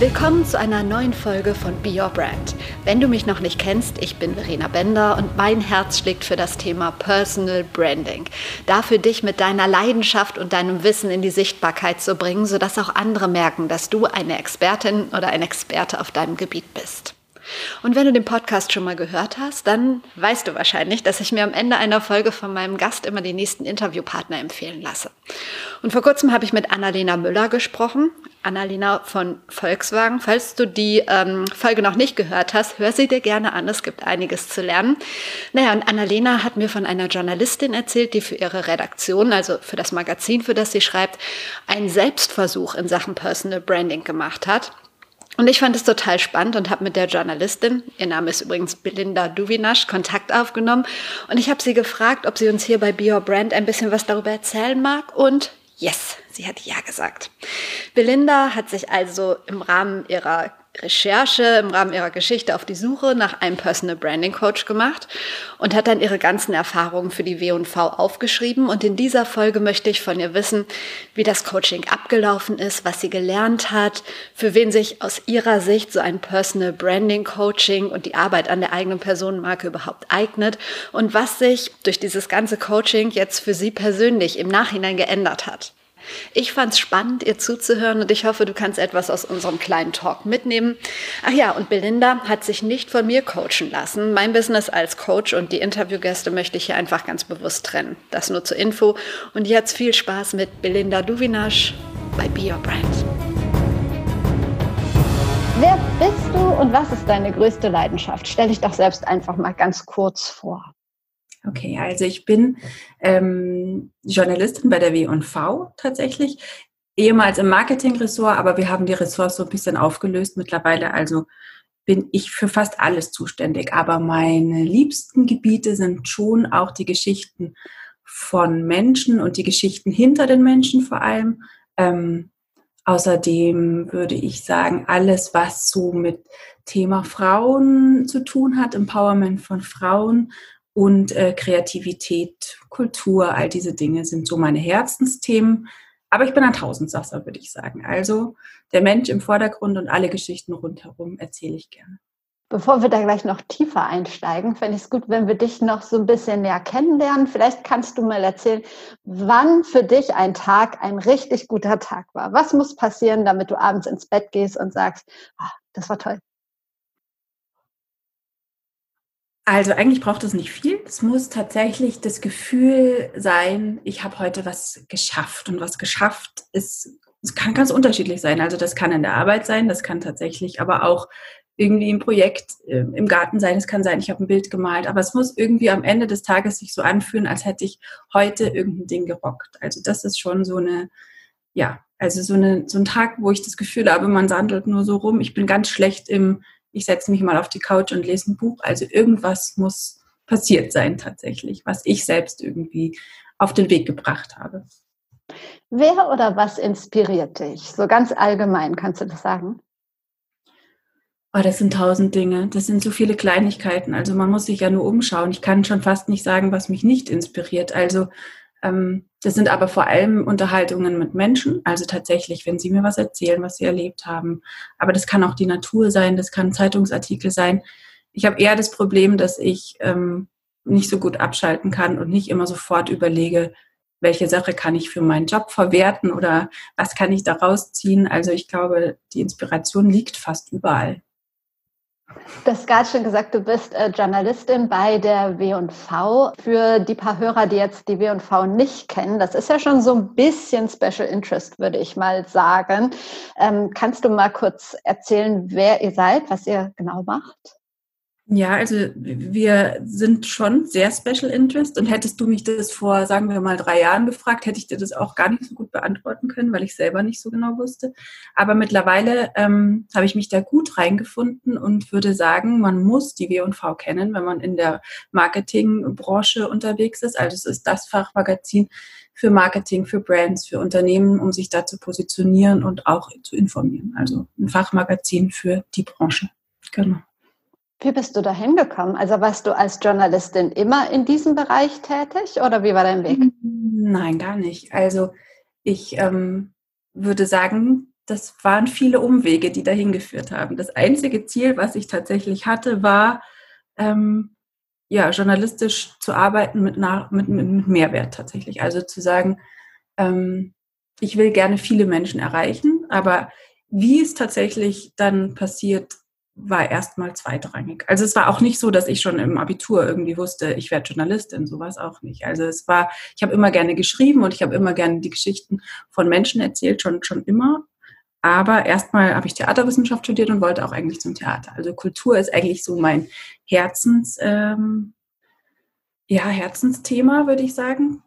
Willkommen zu einer neuen Folge von Be Your Brand. Wenn du mich noch nicht kennst, ich bin Verena Bender und mein Herz schlägt für das Thema Personal Branding. Dafür dich mit deiner Leidenschaft und deinem Wissen in die Sichtbarkeit zu bringen, sodass auch andere merken, dass du eine Expertin oder ein Experte auf deinem Gebiet bist. Und wenn du den Podcast schon mal gehört hast, dann weißt du wahrscheinlich, dass ich mir am Ende einer Folge von meinem Gast immer die nächsten Interviewpartner empfehlen lasse. Und vor kurzem habe ich mit Annalena Müller gesprochen. Annalena von Volkswagen. Falls du die ähm, Folge noch nicht gehört hast, hör sie dir gerne an. Es gibt einiges zu lernen. Naja, und Annalena hat mir von einer Journalistin erzählt, die für ihre Redaktion, also für das Magazin, für das sie schreibt, einen Selbstversuch in Sachen Personal Branding gemacht hat. Und ich fand es total spannend und habe mit der Journalistin, ihr Name ist übrigens Belinda Duvinasch, Kontakt aufgenommen. Und ich habe sie gefragt, ob sie uns hier bei Be Your Brand ein bisschen was darüber erzählen mag. Und yes, sie hat ja gesagt. Belinda hat sich also im Rahmen ihrer Recherche im Rahmen ihrer Geschichte auf die Suche nach einem Personal Branding Coach gemacht und hat dann ihre ganzen Erfahrungen für die W&V aufgeschrieben. Und in dieser Folge möchte ich von ihr wissen, wie das Coaching abgelaufen ist, was sie gelernt hat, für wen sich aus ihrer Sicht so ein Personal Branding Coaching und die Arbeit an der eigenen Personenmarke überhaupt eignet und was sich durch dieses ganze Coaching jetzt für sie persönlich im Nachhinein geändert hat. Ich fand es spannend, ihr zuzuhören und ich hoffe, du kannst etwas aus unserem kleinen Talk mitnehmen. Ach ja, und Belinda hat sich nicht von mir coachen lassen. Mein Business als Coach und die Interviewgäste möchte ich hier einfach ganz bewusst trennen. Das nur zur Info. Und jetzt viel Spaß mit Belinda Duvinasch bei Be Your Brand. Wer bist du und was ist deine größte Leidenschaft? Stell dich doch selbst einfach mal ganz kurz vor. Okay, also ich bin ähm, Journalistin bei der W&V tatsächlich, ehemals im Marketingressort, aber wir haben die Ressorts so ein bisschen aufgelöst mittlerweile. Also bin ich für fast alles zuständig. Aber meine liebsten Gebiete sind schon auch die Geschichten von Menschen und die Geschichten hinter den Menschen vor allem. Ähm, außerdem würde ich sagen, alles, was so mit Thema Frauen zu tun hat, Empowerment von Frauen und äh, Kreativität, Kultur, all diese Dinge sind so meine Herzensthemen. Aber ich bin ein Tausendsasser, würde ich sagen. Also der Mensch im Vordergrund und alle Geschichten rundherum erzähle ich gerne. Bevor wir da gleich noch tiefer einsteigen, fände ich es gut, wenn wir dich noch so ein bisschen näher kennenlernen. Vielleicht kannst du mal erzählen, wann für dich ein Tag ein richtig guter Tag war. Was muss passieren, damit du abends ins Bett gehst und sagst, oh, das war toll. Also eigentlich braucht es nicht viel. Es muss tatsächlich das Gefühl sein, ich habe heute was geschafft. Und was geschafft ist, es kann ganz unterschiedlich sein. Also das kann in der Arbeit sein, das kann tatsächlich aber auch irgendwie im Projekt äh, im Garten sein. Es kann sein, ich habe ein Bild gemalt. Aber es muss irgendwie am Ende des Tages sich so anfühlen, als hätte ich heute irgendein Ding gerockt. Also das ist schon so eine, ja, also so, eine, so ein Tag, wo ich das Gefühl habe, man sandelt nur so rum. Ich bin ganz schlecht im ich setze mich mal auf die Couch und lese ein Buch. Also irgendwas muss passiert sein tatsächlich, was ich selbst irgendwie auf den Weg gebracht habe. Wer oder was inspiriert dich? So ganz allgemein, kannst du das sagen? Oh, das sind tausend Dinge. Das sind so viele Kleinigkeiten. Also man muss sich ja nur umschauen. Ich kann schon fast nicht sagen, was mich nicht inspiriert. Also das sind aber vor allem Unterhaltungen mit Menschen, also tatsächlich, wenn sie mir was erzählen, was sie erlebt haben. Aber das kann auch die Natur sein, das kann Zeitungsartikel sein. Ich habe eher das Problem, dass ich ähm, nicht so gut abschalten kann und nicht immer sofort überlege, welche Sache kann ich für meinen Job verwerten oder was kann ich daraus ziehen. Also ich glaube, die Inspiration liegt fast überall. Du hast gerade schon gesagt, du bist äh, Journalistin bei der W&V. Für die paar Hörer, die jetzt die W&V nicht kennen, das ist ja schon so ein bisschen Special Interest, würde ich mal sagen. Ähm, kannst du mal kurz erzählen, wer ihr seid, was ihr genau macht? Ja, also wir sind schon sehr Special Interest und hättest du mich das vor, sagen wir mal, drei Jahren gefragt, hätte ich dir das auch gar nicht so gut beantworten können, weil ich selber nicht so genau wusste. Aber mittlerweile ähm, habe ich mich da gut reingefunden und würde sagen, man muss die W&V kennen, wenn man in der Marketingbranche unterwegs ist. Also es ist das Fachmagazin für Marketing, für Brands, für Unternehmen, um sich da zu positionieren und auch zu informieren. Also ein Fachmagazin für die Branche. Genau. Wie bist du da hingekommen? Also warst du als Journalistin immer in diesem Bereich tätig oder wie war dein Weg? Nein, gar nicht. Also ich ähm, würde sagen, das waren viele Umwege, die dahin geführt haben. Das einzige Ziel, was ich tatsächlich hatte, war, ähm, ja, journalistisch zu arbeiten mit, nach, mit, mit, Mehrwert tatsächlich. Also zu sagen, ähm, ich will gerne viele Menschen erreichen, aber wie es tatsächlich dann passiert, war erstmal zweitrangig. Also es war auch nicht so, dass ich schon im Abitur irgendwie wusste, ich werde Journalistin, sowas auch nicht. Also es war, ich habe immer gerne geschrieben und ich habe immer gerne die Geschichten von Menschen erzählt, schon, schon immer. Aber erstmal habe ich Theaterwissenschaft studiert und wollte auch eigentlich zum Theater. Also Kultur ist eigentlich so mein Herzens, ähm, ja, Herzensthema, würde ich sagen.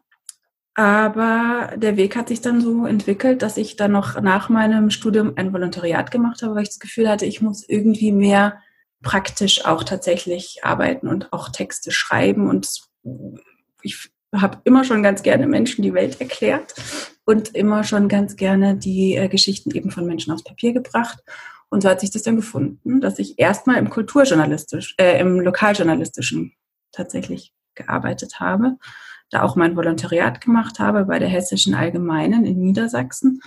Aber der Weg hat sich dann so entwickelt, dass ich dann noch nach meinem Studium ein Volontariat gemacht habe, weil ich das Gefühl hatte, ich muss irgendwie mehr praktisch auch tatsächlich arbeiten und auch Texte schreiben. Und ich habe immer schon ganz gerne Menschen die Welt erklärt und immer schon ganz gerne die äh, Geschichten eben von Menschen aufs Papier gebracht. Und so hat sich das dann gefunden, dass ich erstmal im Kulturjournalistisch, äh, im Lokaljournalistischen tatsächlich gearbeitet habe da auch mein Volontariat gemacht habe bei der Hessischen Allgemeinen in Niedersachsen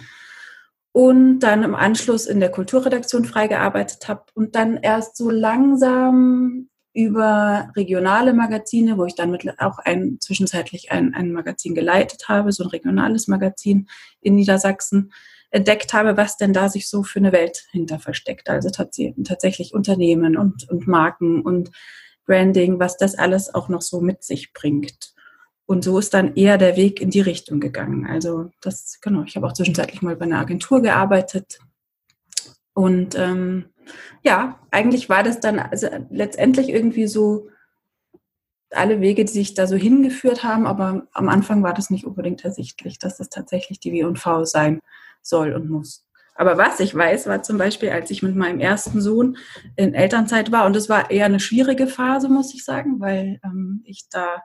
und dann im Anschluss in der Kulturredaktion freigearbeitet habe und dann erst so langsam über regionale Magazine, wo ich dann mit auch ein, zwischenzeitlich ein, ein Magazin geleitet habe, so ein regionales Magazin in Niedersachsen, entdeckt habe, was denn da sich so für eine Welt hinter versteckt. Also tatsächlich Unternehmen und, und Marken und Branding, was das alles auch noch so mit sich bringt. Und so ist dann eher der Weg in die Richtung gegangen. Also das, genau, ich habe auch zwischenzeitlich mal bei einer Agentur gearbeitet. Und ähm, ja, eigentlich war das dann also letztendlich irgendwie so alle Wege, die sich da so hingeführt haben, aber am Anfang war das nicht unbedingt ersichtlich, dass das tatsächlich die W&V sein soll und muss. Aber was ich weiß, war zum Beispiel, als ich mit meinem ersten Sohn in Elternzeit war, und das war eher eine schwierige Phase, muss ich sagen, weil ähm, ich da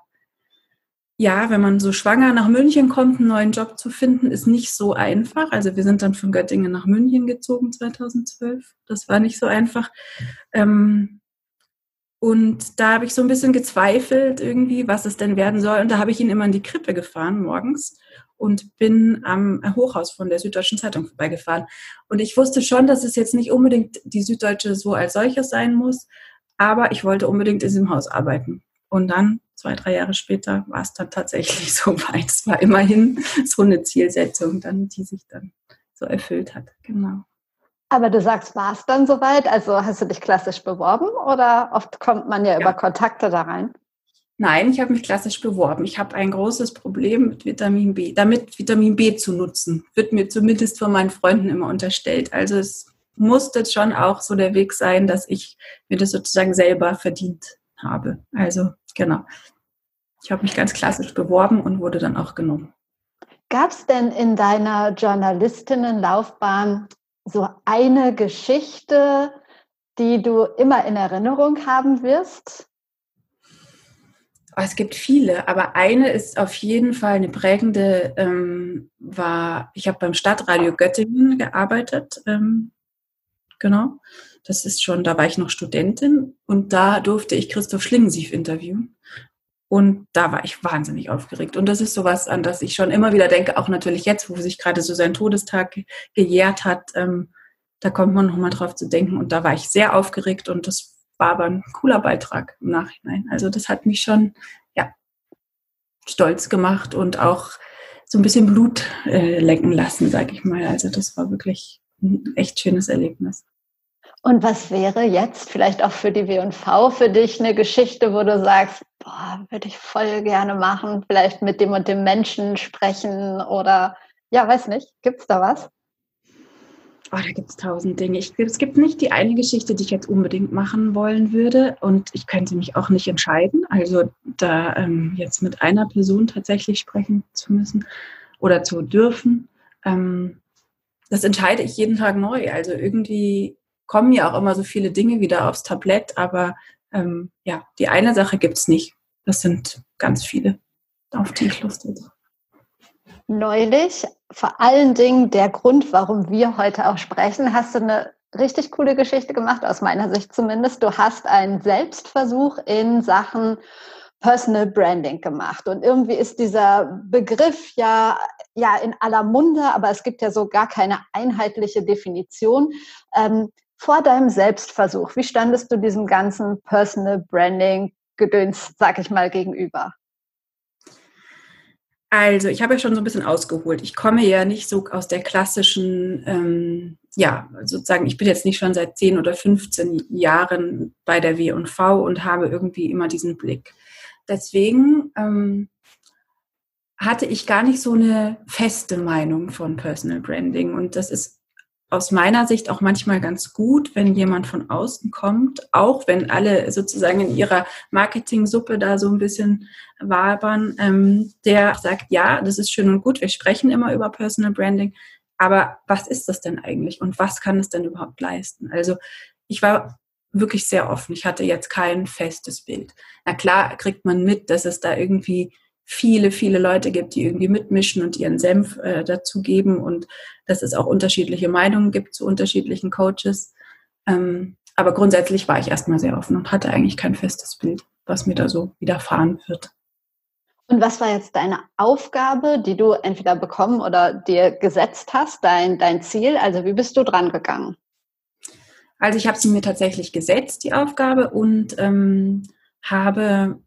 ja, wenn man so schwanger nach München kommt, einen neuen Job zu finden, ist nicht so einfach. Also wir sind dann von Göttingen nach München gezogen 2012. Das war nicht so einfach. Ähm, und da habe ich so ein bisschen gezweifelt irgendwie, was es denn werden soll. Und da habe ich ihn immer in die Krippe gefahren morgens und bin am Hochhaus von der Süddeutschen Zeitung vorbeigefahren. Und ich wusste schon, dass es jetzt nicht unbedingt die Süddeutsche so als solches sein muss, aber ich wollte unbedingt in diesem Haus arbeiten. Und dann zwei, drei Jahre später war es dann tatsächlich so weit. Es war immerhin so eine Zielsetzung, dann, die sich dann so erfüllt hat. Genau. Aber du sagst, war es dann soweit? Also hast du dich klassisch beworben oder oft kommt man ja, ja. über Kontakte da rein? Nein, ich habe mich klassisch beworben. Ich habe ein großes Problem mit Vitamin B, damit Vitamin B zu nutzen. Wird mir zumindest von meinen Freunden immer unterstellt. Also es musste schon auch so der Weg sein, dass ich mir das sozusagen selber verdient habe. Also genau. Ich habe mich ganz klassisch beworben und wurde dann auch genommen. Gab es denn in deiner Journalistinnenlaufbahn so eine Geschichte, die du immer in Erinnerung haben wirst? Oh, es gibt viele, aber eine ist auf jeden Fall eine prägende, ähm, war, ich habe beim Stadtradio Göttingen gearbeitet, ähm, genau. Das ist schon, da war ich noch Studentin und da durfte ich Christoph Schlingensief interviewen. Und da war ich wahnsinnig aufgeregt. Und das ist sowas, an das ich schon immer wieder denke, auch natürlich jetzt, wo sich gerade so sein Todestag gejährt hat, ähm, da kommt man nochmal drauf zu denken. Und da war ich sehr aufgeregt und das war aber ein cooler Beitrag im Nachhinein. Also das hat mich schon, ja, stolz gemacht und auch so ein bisschen Blut äh, lecken lassen, sag ich mal. Also das war wirklich ein echt schönes Erlebnis. Und was wäre jetzt vielleicht auch für die W&V für dich eine Geschichte, wo du sagst, boah, würde ich voll gerne machen, vielleicht mit dem und dem Menschen sprechen oder ja, weiß nicht, gibt es da was? Oh, da gibt es tausend Dinge. Ich, es gibt nicht die eine Geschichte, die ich jetzt unbedingt machen wollen würde und ich könnte mich auch nicht entscheiden. Also da ähm, jetzt mit einer Person tatsächlich sprechen zu müssen oder zu dürfen, ähm, das entscheide ich jeden Tag neu. Also irgendwie kommen ja auch immer so viele Dinge wieder aufs Tablett, aber ähm, ja, die eine Sache gibt es nicht. Das sind ganz viele, auf die ich Lust hätte. neulich, vor allen Dingen der Grund, warum wir heute auch sprechen, hast du eine richtig coole Geschichte gemacht, aus meiner Sicht zumindest. Du hast einen Selbstversuch in Sachen Personal Branding gemacht. Und irgendwie ist dieser Begriff ja, ja in aller Munde, aber es gibt ja so gar keine einheitliche Definition. Ähm, vor deinem Selbstversuch, wie standest du diesem ganzen Personal Branding Gedöns, sag ich mal, gegenüber? Also, ich habe ja schon so ein bisschen ausgeholt. Ich komme ja nicht so aus der klassischen, ähm, ja, sozusagen, ich bin jetzt nicht schon seit 10 oder 15 Jahren bei der W&V und habe irgendwie immer diesen Blick. Deswegen ähm, hatte ich gar nicht so eine feste Meinung von Personal Branding. Und das ist aus meiner Sicht auch manchmal ganz gut, wenn jemand von außen kommt, auch wenn alle sozusagen in ihrer Marketing-Suppe da so ein bisschen wabern, ähm, der sagt, ja, das ist schön und gut, wir sprechen immer über Personal Branding, aber was ist das denn eigentlich und was kann es denn überhaupt leisten? Also ich war wirklich sehr offen. Ich hatte jetzt kein festes Bild. Na klar kriegt man mit, dass es da irgendwie viele, viele Leute gibt, die irgendwie mitmischen und ihren Senf äh, dazugeben und dass es auch unterschiedliche Meinungen gibt zu unterschiedlichen Coaches. Ähm, aber grundsätzlich war ich erstmal sehr offen und hatte eigentlich kein festes Bild, was mir da so widerfahren wird. Und was war jetzt deine Aufgabe, die du entweder bekommen oder dir gesetzt hast, dein, dein Ziel? Also wie bist du dran gegangen? Also ich habe sie mir tatsächlich gesetzt, die Aufgabe, und ähm, habe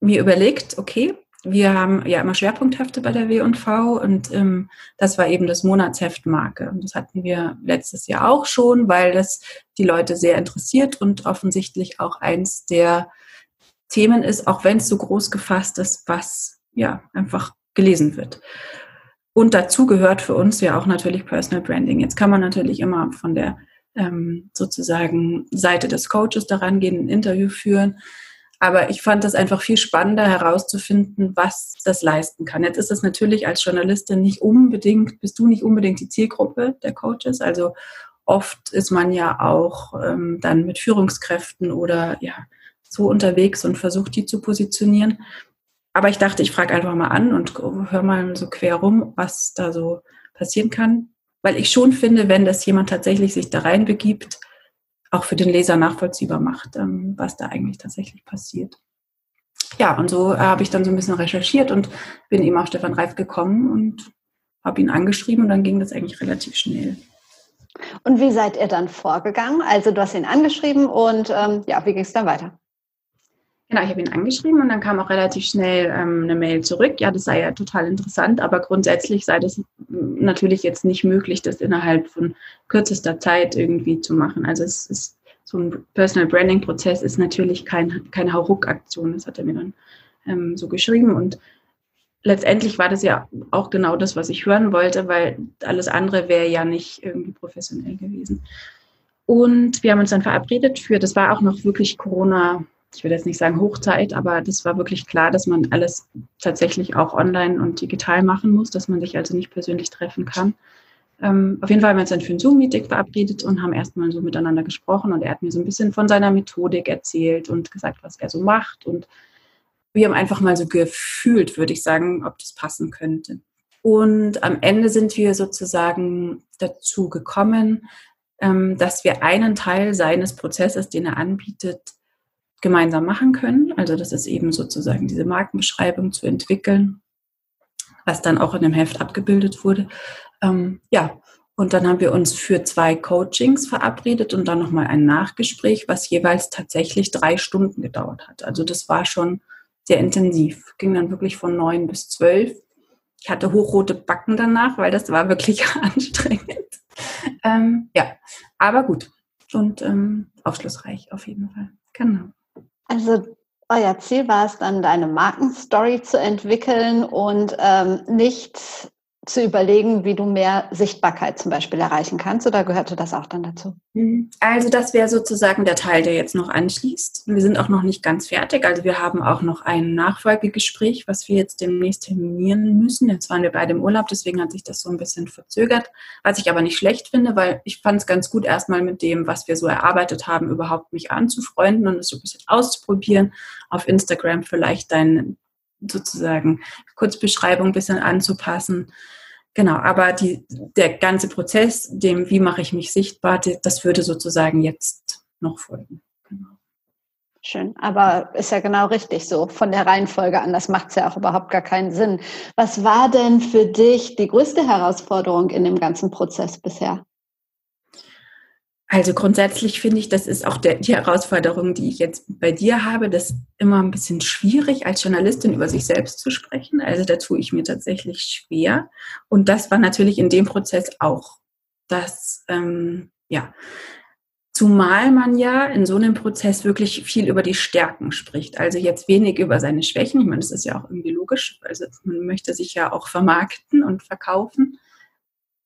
mir überlegt, okay, wir haben ja immer Schwerpunkthefte bei der W&V und ähm, das war eben das Monatsheft Marke. Und das hatten wir letztes Jahr auch schon, weil das die Leute sehr interessiert und offensichtlich auch eins der Themen ist, auch wenn es so groß gefasst ist, was ja einfach gelesen wird. Und dazu gehört für uns ja auch natürlich Personal Branding. Jetzt kann man natürlich immer von der ähm, sozusagen Seite des Coaches daran gehen, ein Interview führen. Aber ich fand das einfach viel spannender herauszufinden, was das leisten kann. Jetzt ist es natürlich als Journalistin nicht unbedingt, bist du nicht unbedingt die Zielgruppe der Coaches. Also oft ist man ja auch ähm, dann mit Führungskräften oder ja so unterwegs und versucht, die zu positionieren. Aber ich dachte, ich frage einfach mal an und höre mal so quer rum, was da so passieren kann. Weil ich schon finde, wenn das jemand tatsächlich sich da reinbegibt, auch für den Leser nachvollziehbar macht, ähm, was da eigentlich tatsächlich passiert. Ja, und so äh, habe ich dann so ein bisschen recherchiert und bin eben auf Stefan Reif gekommen und habe ihn angeschrieben und dann ging das eigentlich relativ schnell. Und wie seid ihr dann vorgegangen? Also du hast ihn angeschrieben und ähm, ja, wie ging es dann weiter? Genau, ich habe ihn angeschrieben und dann kam auch relativ schnell ähm, eine Mail zurück. Ja, das sei ja total interessant, aber grundsätzlich sei das natürlich jetzt nicht möglich, das innerhalb von kürzester Zeit irgendwie zu machen. Also es ist so ein Personal Branding Prozess ist natürlich kein, keine Hauruck-Aktion. Das hat er mir dann ähm, so geschrieben und letztendlich war das ja auch genau das, was ich hören wollte, weil alles andere wäre ja nicht irgendwie professionell gewesen. Und wir haben uns dann verabredet für, das war auch noch wirklich Corona ich will jetzt nicht sagen Hochzeit, aber das war wirklich klar, dass man alles tatsächlich auch online und digital machen muss, dass man sich also nicht persönlich treffen kann. Ähm, auf jeden Fall haben wir uns dann für ein Zoom-Meeting verabredet und haben erstmal so miteinander gesprochen und er hat mir so ein bisschen von seiner Methodik erzählt und gesagt, was er so macht und wir haben einfach mal so gefühlt, würde ich sagen, ob das passen könnte. Und am Ende sind wir sozusagen dazu gekommen, ähm, dass wir einen Teil seines Prozesses, den er anbietet, gemeinsam machen können. Also das ist eben sozusagen diese Markenbeschreibung zu entwickeln, was dann auch in dem Heft abgebildet wurde. Ähm, ja, und dann haben wir uns für zwei Coachings verabredet und dann nochmal ein Nachgespräch, was jeweils tatsächlich drei Stunden gedauert hat. Also das war schon sehr intensiv. Ging dann wirklich von neun bis zwölf. Ich hatte hochrote Backen danach, weil das war wirklich anstrengend. Ähm, ja, aber gut und ähm, aufschlussreich auf jeden Fall. Genau. Also euer Ziel war es dann, deine Markenstory zu entwickeln und ähm, nicht zu überlegen, wie du mehr Sichtbarkeit zum Beispiel erreichen kannst? Oder gehörte das auch dann dazu? Mhm. Also das wäre sozusagen der Teil, der jetzt noch anschließt. Wir sind auch noch nicht ganz fertig. Also wir haben auch noch ein Nachfolgegespräch, was wir jetzt demnächst terminieren müssen. Jetzt waren wir beide im Urlaub, deswegen hat sich das so ein bisschen verzögert. Was ich aber nicht schlecht finde, weil ich fand es ganz gut, erstmal mit dem, was wir so erarbeitet haben, überhaupt mich anzufreunden und es so ein bisschen auszuprobieren. Auf Instagram vielleicht dein sozusagen Kurzbeschreibung ein bisschen anzupassen. Genau, aber die, der ganze Prozess, dem, wie mache ich mich sichtbar, das würde sozusagen jetzt noch folgen. Genau. Schön, aber ist ja genau richtig so von der Reihenfolge an. Das macht es ja auch überhaupt gar keinen Sinn. Was war denn für dich die größte Herausforderung in dem ganzen Prozess bisher? Also grundsätzlich finde ich, das ist auch der, die Herausforderung, die ich jetzt bei dir habe, das immer ein bisschen schwierig, als Journalistin über sich selbst zu sprechen. Also da tue ich mir tatsächlich schwer. Und das war natürlich in dem Prozess auch. Das, ähm, ja, Zumal man ja in so einem Prozess wirklich viel über die Stärken spricht. Also jetzt wenig über seine Schwächen. Ich meine, das ist ja auch irgendwie logisch. Also man möchte sich ja auch vermarkten und verkaufen.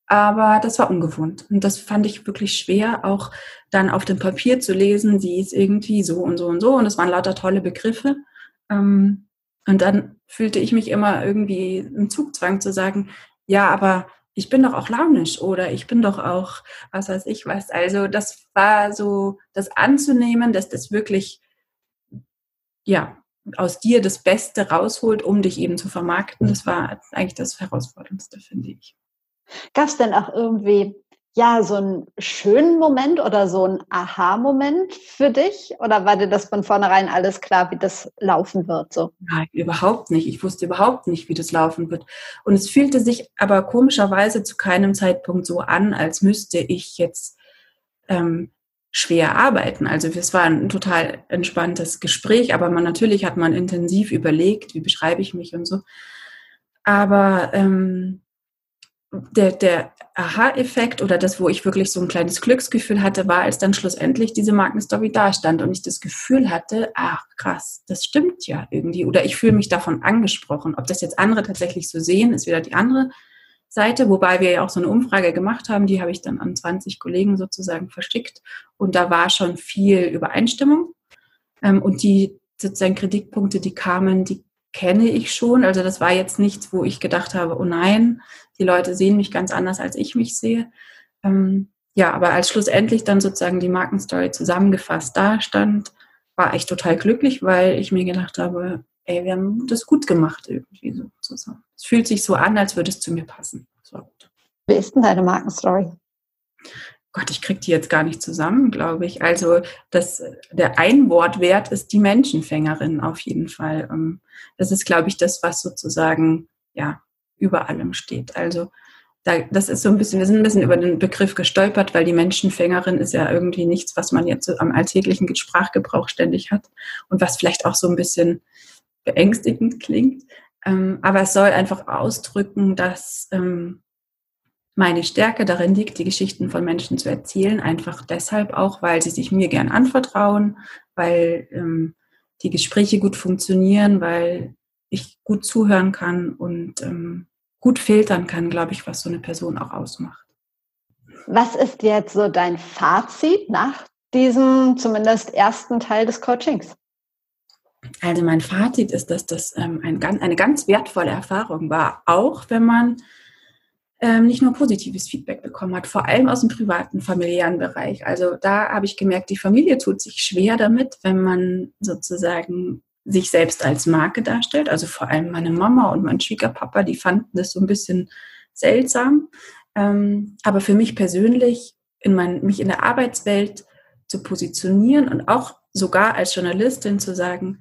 Aber das war ungewohnt. Und das fand ich wirklich schwer, auch dann auf dem Papier zu lesen, sie ist irgendwie so und so und so. Und es waren lauter tolle Begriffe. Ähm, und dann fühlte ich mich immer irgendwie im Zugzwang zu sagen, ja, aber ich bin doch auch launisch oder ich bin doch auch, was weiß ich was. Also das war so, das anzunehmen, dass das wirklich, ja, aus dir das Beste rausholt, um dich eben zu vermarkten. Das war eigentlich das Herausforderndste, finde ich. Gab es denn auch irgendwie ja, so einen schönen Moment oder so ein Aha-Moment für dich? Oder war dir das von vornherein alles klar, wie das laufen wird? So? Nein, überhaupt nicht. Ich wusste überhaupt nicht, wie das laufen wird. Und es fühlte sich aber komischerweise zu keinem Zeitpunkt so an, als müsste ich jetzt ähm, schwer arbeiten. Also es war ein total entspanntes Gespräch, aber man natürlich hat man intensiv überlegt, wie beschreibe ich mich und so. Aber ähm, der, der Aha-Effekt oder das, wo ich wirklich so ein kleines Glücksgefühl hatte, war, als dann schlussendlich diese Markenstory dastand und ich das Gefühl hatte, ach krass, das stimmt ja irgendwie. Oder ich fühle mich davon angesprochen. Ob das jetzt andere tatsächlich so sehen, ist wieder die andere Seite, wobei wir ja auch so eine Umfrage gemacht haben, die habe ich dann an 20 Kollegen sozusagen verschickt. Und da war schon viel Übereinstimmung. Ähm, und die sozusagen Kritikpunkte, die kamen, die kenne ich schon. Also das war jetzt nichts, wo ich gedacht habe, oh nein, die Leute sehen mich ganz anders, als ich mich sehe. Ähm, ja, aber als schlussendlich dann sozusagen die Markenstory zusammengefasst da stand, war ich total glücklich, weil ich mir gedacht habe, ey, wir haben das gut gemacht irgendwie so zusammen. Es fühlt sich so an, als würde es zu mir passen. Wie ist denn deine Markenstory? Gott, ich kriege die jetzt gar nicht zusammen, glaube ich. Also das, der Einwortwert ist die Menschenfängerin auf jeden Fall. Ähm, das ist, glaube ich, das, was sozusagen ja über allem steht. Also da, das ist so ein bisschen, wir sind ein bisschen über den Begriff gestolpert, weil die Menschenfängerin ist ja irgendwie nichts, was man jetzt so am alltäglichen Sprachgebrauch ständig hat und was vielleicht auch so ein bisschen beängstigend klingt. Ähm, aber es soll einfach ausdrücken, dass ähm, meine Stärke darin liegt, die Geschichten von Menschen zu erzählen, einfach deshalb auch, weil sie sich mir gern anvertrauen, weil ähm, die Gespräche gut funktionieren, weil ich gut zuhören kann und ähm, gut filtern kann, glaube ich, was so eine Person auch ausmacht. Was ist jetzt so dein Fazit nach diesem zumindest ersten Teil des Coachings? Also mein Fazit ist, dass das ähm, ein, eine ganz wertvolle Erfahrung war, auch wenn man ähm, nicht nur positives Feedback bekommen hat, vor allem aus dem privaten, familiären Bereich. Also da habe ich gemerkt, die Familie tut sich schwer damit, wenn man sozusagen sich selbst als Marke darstellt. Also vor allem meine Mama und mein Schwiegerpapa, die fanden das so ein bisschen seltsam. Ähm, aber für mich persönlich, in mein, mich in der Arbeitswelt zu positionieren und auch sogar als Journalistin zu sagen,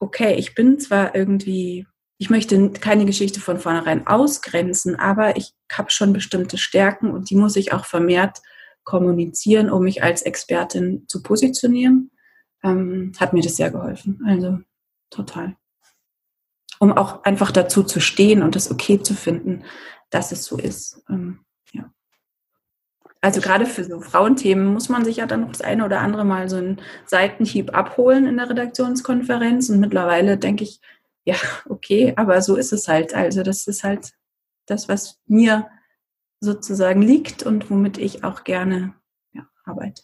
okay, ich bin zwar irgendwie ich möchte keine Geschichte von vornherein ausgrenzen, aber ich habe schon bestimmte Stärken und die muss ich auch vermehrt kommunizieren, um mich als Expertin zu positionieren. Ähm, hat mir das sehr geholfen. Also total. Um auch einfach dazu zu stehen und es okay zu finden, dass es so ist. Ähm, ja. Also gerade für so Frauenthemen muss man sich ja dann noch das eine oder andere Mal so einen Seitenhieb abholen in der Redaktionskonferenz. Und mittlerweile denke ich, ja, okay, aber so ist es halt. Also das ist halt das, was mir sozusagen liegt und womit ich auch gerne ja, arbeite.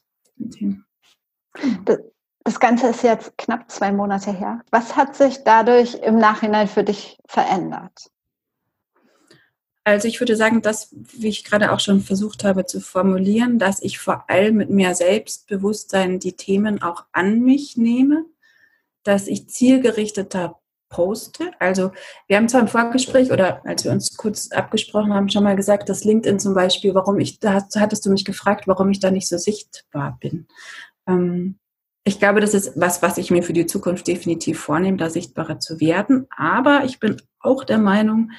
Das Ganze ist jetzt knapp zwei Monate her. Was hat sich dadurch im Nachhinein für dich verändert? Also ich würde sagen, dass, wie ich gerade auch schon versucht habe zu formulieren, dass ich vor allem mit mehr Selbstbewusstsein die Themen auch an mich nehme, dass ich zielgerichteter poste. Also wir haben zwar im Vorgespräch oder als wir uns kurz abgesprochen haben, schon mal gesagt, dass LinkedIn zum Beispiel, warum ich, da hattest du mich gefragt, warum ich da nicht so sichtbar bin. Ähm, ich glaube, das ist was, was ich mir für die Zukunft definitiv vornehme, da sichtbarer zu werden. Aber ich bin auch der Meinung,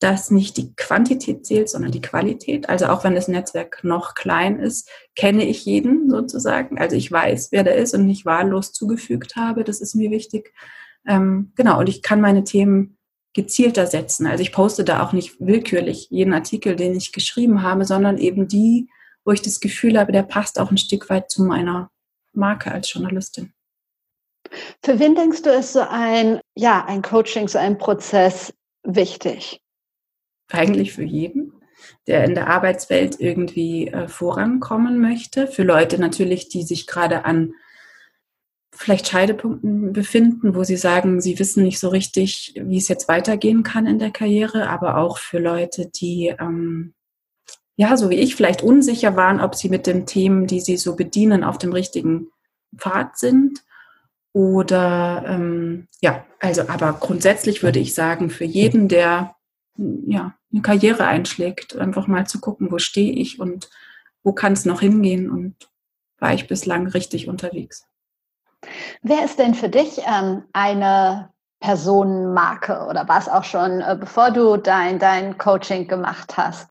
dass nicht die Quantität zählt, sondern die Qualität. Also auch wenn das Netzwerk noch klein ist, kenne ich jeden sozusagen. Also ich weiß, wer der ist und nicht wahllos zugefügt habe. Das ist mir wichtig. Ähm, genau, und ich kann meine Themen gezielter setzen. Also ich poste da auch nicht willkürlich jeden Artikel, den ich geschrieben habe, sondern eben die, wo ich das Gefühl habe, der passt auch ein Stück weit zu meiner Marke als Journalistin. Für wen denkst du, ist so ein, ja, ein Coaching, so ein Prozess wichtig? Eigentlich für jeden, der in der Arbeitswelt irgendwie äh, vorankommen möchte. Für Leute natürlich, die sich gerade an vielleicht Scheidepunkten befinden, wo sie sagen, sie wissen nicht so richtig, wie es jetzt weitergehen kann in der Karriere, aber auch für Leute, die ähm, ja, so wie ich, vielleicht unsicher waren, ob sie mit den Themen, die sie so bedienen, auf dem richtigen Pfad sind. Oder ähm, ja, also aber grundsätzlich würde ich sagen, für jeden, der ja, eine Karriere einschlägt, einfach mal zu gucken, wo stehe ich und wo kann es noch hingehen und war ich bislang richtig unterwegs. Wer ist denn für dich ähm, eine Personenmarke oder war es auch schon, äh, bevor du dein, dein Coaching gemacht hast?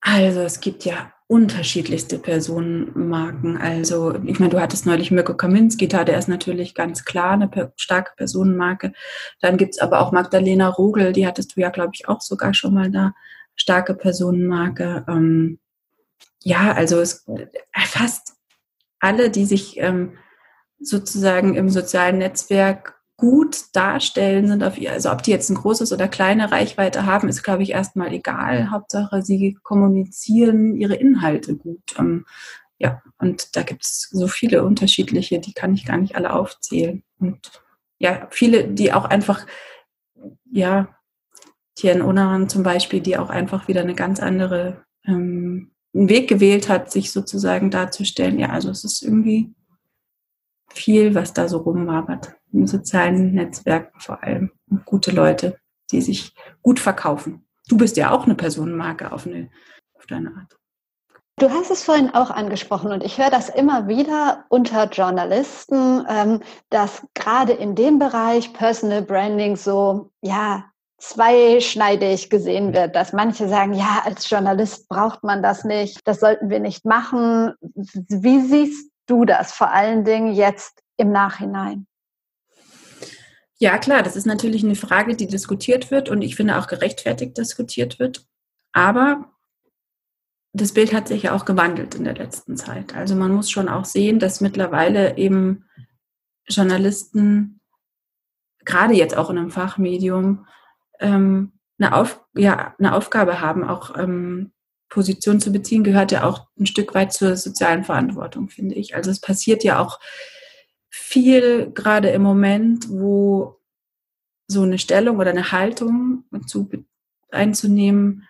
Also es gibt ja unterschiedlichste Personenmarken. Also ich meine, du hattest neulich Mirko Kaminski da, der ist natürlich ganz klar eine starke Personenmarke. Dann gibt es aber auch Magdalena Rogel, die hattest du ja, glaube ich, auch sogar schon mal da. Starke Personenmarke. Ähm, ja, also es, fast alle, die sich ähm, sozusagen im sozialen Netzwerk gut darstellen, sind auf ihr, also ob die jetzt ein großes oder kleine Reichweite haben, ist, glaube ich, erstmal egal. Hauptsache, sie kommunizieren ihre Inhalte gut. Ähm, ja, und da gibt es so viele unterschiedliche, die kann ich gar nicht alle aufzählen. Und ja, viele, die auch einfach, ja, Tien Onaran zum Beispiel, die auch einfach wieder eine ganz andere ähm, einen Weg gewählt hat, sich sozusagen darzustellen. Ja, also es ist irgendwie viel, was da so rumwabert. In sozialen Netzwerken vor allem. Und gute Leute, die sich gut verkaufen. Du bist ja auch eine Personenmarke auf, eine, auf deine Art. Du hast es vorhin auch angesprochen und ich höre das immer wieder unter Journalisten, ähm, dass gerade in dem Bereich Personal Branding so, ja, zweischneidig gesehen wird, dass manche sagen, ja, als Journalist braucht man das nicht, das sollten wir nicht machen. Wie siehst du das vor allen Dingen jetzt im Nachhinein? Ja, klar, das ist natürlich eine Frage, die diskutiert wird und ich finde auch gerechtfertigt diskutiert wird. Aber das Bild hat sich ja auch gewandelt in der letzten Zeit. Also man muss schon auch sehen, dass mittlerweile eben Journalisten, gerade jetzt auch in einem Fachmedium, ähm, eine, Auf, ja, eine Aufgabe haben, auch ähm, Position zu beziehen, gehört ja auch ein Stück weit zur sozialen Verantwortung, finde ich. Also es passiert ja auch viel gerade im Moment, wo so eine Stellung oder eine Haltung zu, einzunehmen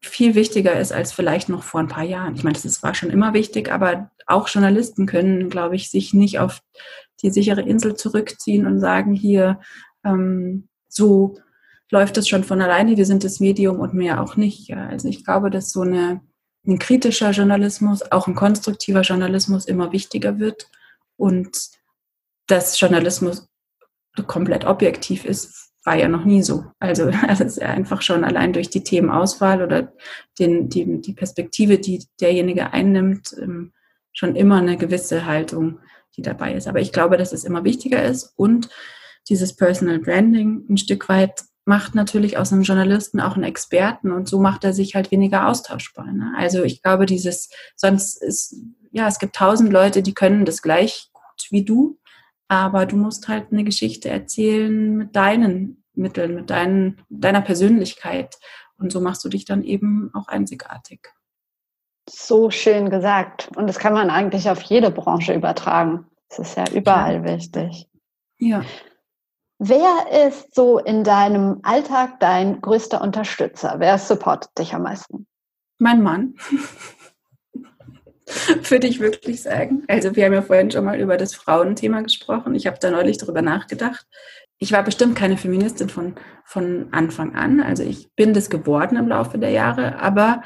viel wichtiger ist als vielleicht noch vor ein paar Jahren. Ich meine, das war schon immer wichtig, aber auch Journalisten können, glaube ich, sich nicht auf die sichere Insel zurückziehen und sagen, hier, ähm, so läuft es schon von alleine, wir sind das Medium und mehr auch nicht. Also ich glaube, dass so eine, ein kritischer Journalismus, auch ein konstruktiver Journalismus immer wichtiger wird und dass Journalismus komplett objektiv ist, war ja noch nie so. Also das ist einfach schon allein durch die Themenauswahl oder den, die, die Perspektive, die derjenige einnimmt, ähm, schon immer eine gewisse Haltung, die dabei ist. Aber ich glaube, dass es immer wichtiger ist und dieses Personal Branding ein Stück weit macht natürlich aus einem Journalisten auch einen Experten und so macht er sich halt weniger austauschbar. Ne? Also ich glaube, dieses, sonst ist, ja, es gibt tausend Leute, die können das gleich gut wie du, aber du musst halt eine Geschichte erzählen mit deinen Mitteln, mit deinen, deiner Persönlichkeit. Und so machst du dich dann eben auch einzigartig. So schön gesagt. Und das kann man eigentlich auf jede Branche übertragen. Das ist ja überall ja. wichtig. Ja. Wer ist so in deinem Alltag dein größter Unterstützer? Wer supportet dich am meisten? Mein Mann. würde ich wirklich sagen. Also wir haben ja vorhin schon mal über das Frauenthema gesprochen. Ich habe da neulich darüber nachgedacht. Ich war bestimmt keine Feministin von, von Anfang an. Also ich bin das geworden im Laufe der Jahre, aber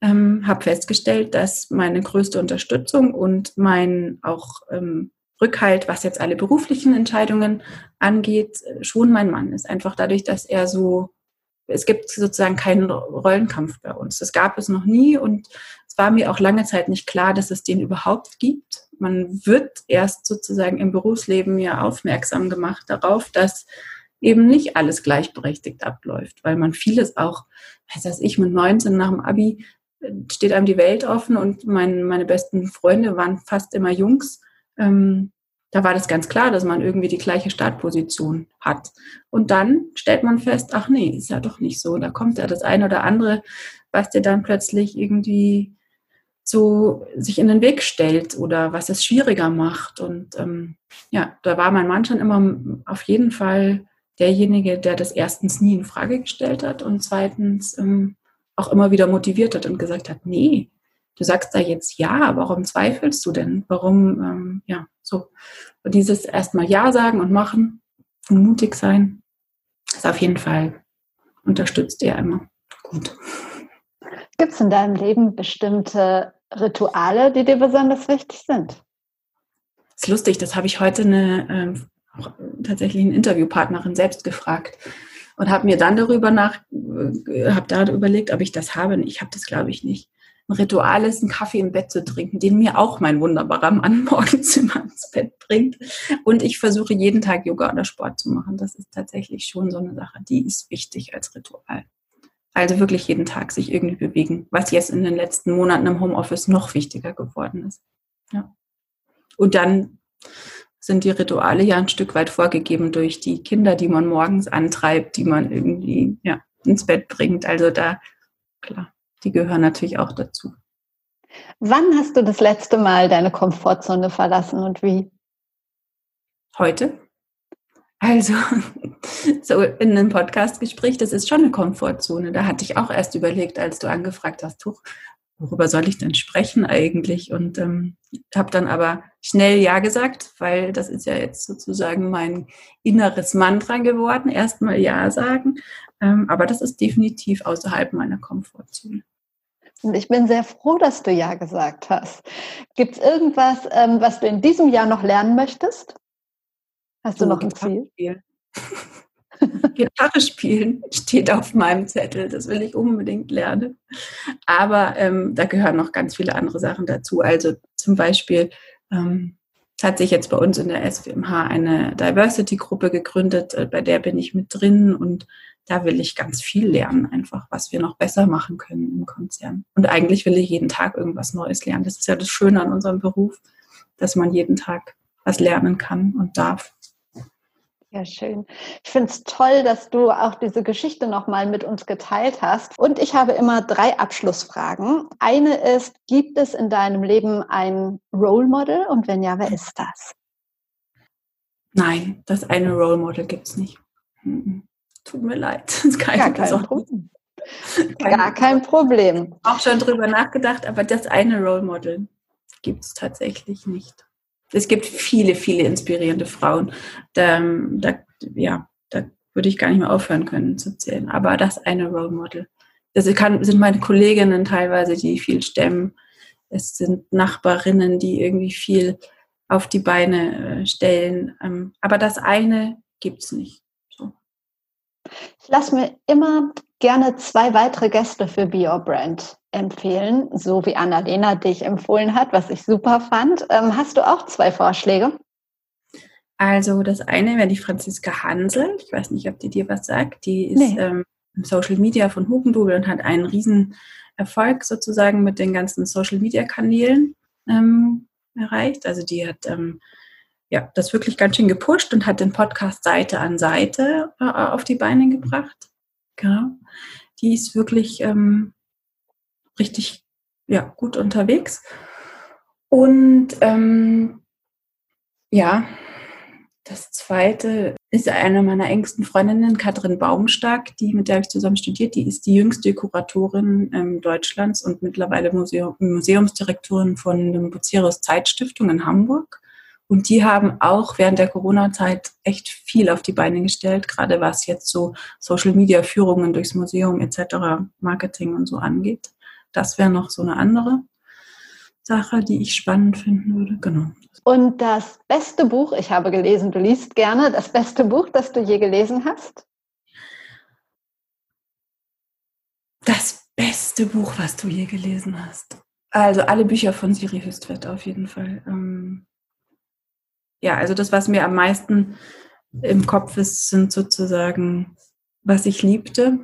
ähm, habe festgestellt, dass meine größte Unterstützung und mein auch ähm, Rückhalt, was jetzt alle beruflichen Entscheidungen angeht, schon mein Mann ist. Einfach dadurch, dass er so, es gibt sozusagen keinen Rollenkampf bei uns. Das gab es noch nie und es war mir auch lange Zeit nicht klar, dass es den überhaupt gibt. Man wird erst sozusagen im Berufsleben ja aufmerksam gemacht darauf, dass eben nicht alles gleichberechtigt abläuft, weil man vieles auch, weiß das ich, mit 19 nach dem Abi steht einem die Welt offen und mein, meine besten Freunde waren fast immer Jungs. Ähm, da war das ganz klar, dass man irgendwie die gleiche Startposition hat. Und dann stellt man fest, ach nee, ist ja doch nicht so. Da kommt ja das eine oder andere, was dir dann plötzlich irgendwie so sich in den Weg stellt oder was es schwieriger macht. Und ähm, ja, da war mein Mann schon immer auf jeden Fall derjenige, der das erstens nie in Frage gestellt hat und zweitens ähm, auch immer wieder motiviert hat und gesagt hat, nee, du sagst da jetzt ja, warum zweifelst du denn? Warum, ähm, ja, so. Und dieses erstmal Ja sagen und machen und mutig sein, ist auf jeden Fall unterstützt er immer gut. Gibt es in deinem Leben bestimmte Rituale, die dir besonders wichtig sind? Das ist lustig, das habe ich heute eine äh, tatsächlich eine Interviewpartnerin selbst gefragt und habe mir dann darüber nach, äh, habe da überlegt, ob ich das habe. Ich habe das, glaube ich, nicht. Ein Ritual ist, einen Kaffee im Bett zu trinken, den mir auch mein wunderbarer Mann morgens immer ins Bett bringt. Und ich versuche jeden Tag Yoga oder Sport zu machen. Das ist tatsächlich schon so eine Sache, die ist wichtig als Ritual. Also wirklich jeden Tag sich irgendwie bewegen, was jetzt in den letzten Monaten im Homeoffice noch wichtiger geworden ist. Ja. Und dann sind die Rituale ja ein Stück weit vorgegeben durch die Kinder, die man morgens antreibt, die man irgendwie ja, ins Bett bringt. Also da, klar, die gehören natürlich auch dazu. Wann hast du das letzte Mal deine Komfortzone verlassen und wie? Heute. Also, so in einem Podcastgespräch, das ist schon eine Komfortzone. Da hatte ich auch erst überlegt, als du angefragt hast, Tuch, worüber soll ich denn sprechen eigentlich? Und ähm, habe dann aber schnell Ja gesagt, weil das ist ja jetzt sozusagen mein inneres Mantra geworden, erstmal Ja sagen. Ähm, aber das ist definitiv außerhalb meiner Komfortzone. Und ich bin sehr froh, dass du Ja gesagt hast. Gibt es irgendwas, ähm, was du in diesem Jahr noch lernen möchtest? Hast du oh, noch ein Ziel? Gitarre spielen steht auf meinem Zettel. Das will ich unbedingt lernen. Aber ähm, da gehören noch ganz viele andere Sachen dazu. Also zum Beispiel ähm, hat sich jetzt bei uns in der SWMH eine Diversity-Gruppe gegründet, äh, bei der bin ich mit drin und da will ich ganz viel lernen, einfach, was wir noch besser machen können im Konzern. Und eigentlich will ich jeden Tag irgendwas Neues lernen. Das ist ja das Schöne an unserem Beruf, dass man jeden Tag was lernen kann und darf. Ja, schön. Ich finde es toll, dass du auch diese Geschichte nochmal mit uns geteilt hast. Und ich habe immer drei Abschlussfragen. Eine ist, gibt es in deinem Leben ein Role Model? Und wenn ja, wer ist das? Nein, das eine Role Model gibt es nicht. Tut mir leid. Das kann Gar kein Problem. Gar kein Problem. Auch schon drüber nachgedacht, aber das eine Role Model gibt es tatsächlich nicht es gibt viele, viele inspirierende Frauen. Da, da, ja, da würde ich gar nicht mehr aufhören können zu zählen. Aber das eine Role Model. Das kann, sind meine Kolleginnen teilweise, die viel stemmen. Es sind Nachbarinnen, die irgendwie viel auf die Beine äh, stellen. Ähm, aber das eine gibt es nicht. Ich lasse mir immer gerne zwei weitere Gäste für Be Your Brand empfehlen, so wie Annalena dich empfohlen hat, was ich super fand. Ähm, hast du auch zwei Vorschläge? Also das eine wäre die Franziska Hansel. Ich weiß nicht, ob die dir was sagt. Die ist nee. ähm, im Social Media von Hugendubel und hat einen riesen Erfolg sozusagen mit den ganzen Social Media Kanälen ähm, erreicht. Also die hat ähm, ja, das wirklich ganz schön gepusht und hat den Podcast Seite an Seite äh, auf die Beine gebracht. Genau. Die ist wirklich ähm, richtig ja, gut unterwegs. Und ähm, ja, Das zweite ist eine meiner engsten Freundinnen, Katrin Baumstark, die, mit der ich zusammen studiert. Die ist die jüngste Kuratorin ähm, Deutschlands und mittlerweile Museum, Museumsdirektorin von der Bucerius Zeitstiftung in Hamburg. Und die haben auch während der Corona-Zeit echt viel auf die Beine gestellt, gerade was jetzt so Social-Media-Führungen durchs Museum etc., Marketing und so angeht. Das wäre noch so eine andere Sache, die ich spannend finden würde. Genau. Und das beste Buch, ich habe gelesen, du liest gerne, das beste Buch, das du je gelesen hast? Das beste Buch, was du je gelesen hast. Also alle Bücher von Siri Hüstvedt auf jeden Fall. Ähm ja, also das, was mir am meisten im Kopf ist, sind sozusagen, was ich liebte.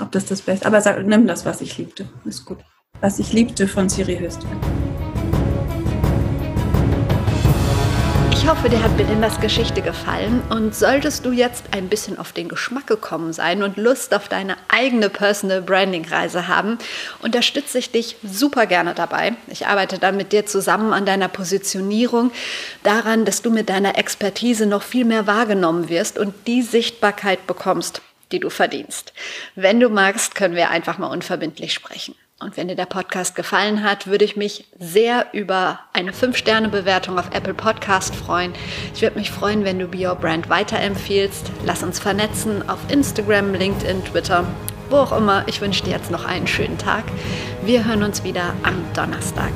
Ob das das Beste, aber sag, nimm das, was ich liebte, ist gut. Was ich liebte von Siri Hüstvedt. Ich hoffe, dir hat Belindas Geschichte gefallen und solltest du jetzt ein bisschen auf den Geschmack gekommen sein und Lust auf deine eigene Personal Branding Reise haben, unterstütze ich dich super gerne dabei. Ich arbeite dann mit dir zusammen an deiner Positionierung, daran, dass du mit deiner Expertise noch viel mehr wahrgenommen wirst und die Sichtbarkeit bekommst, die du verdienst. Wenn du magst, können wir einfach mal unverbindlich sprechen. Und wenn dir der Podcast gefallen hat, würde ich mich sehr über eine 5-Sterne-Bewertung auf Apple Podcast freuen. Ich würde mich freuen, wenn du Be Your Brand weiterempfiehlst. Lass uns vernetzen auf Instagram, LinkedIn, Twitter, wo auch immer. Ich wünsche dir jetzt noch einen schönen Tag. Wir hören uns wieder am Donnerstag.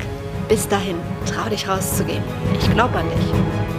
Bis dahin, trau dich rauszugehen. Ich glaube an dich.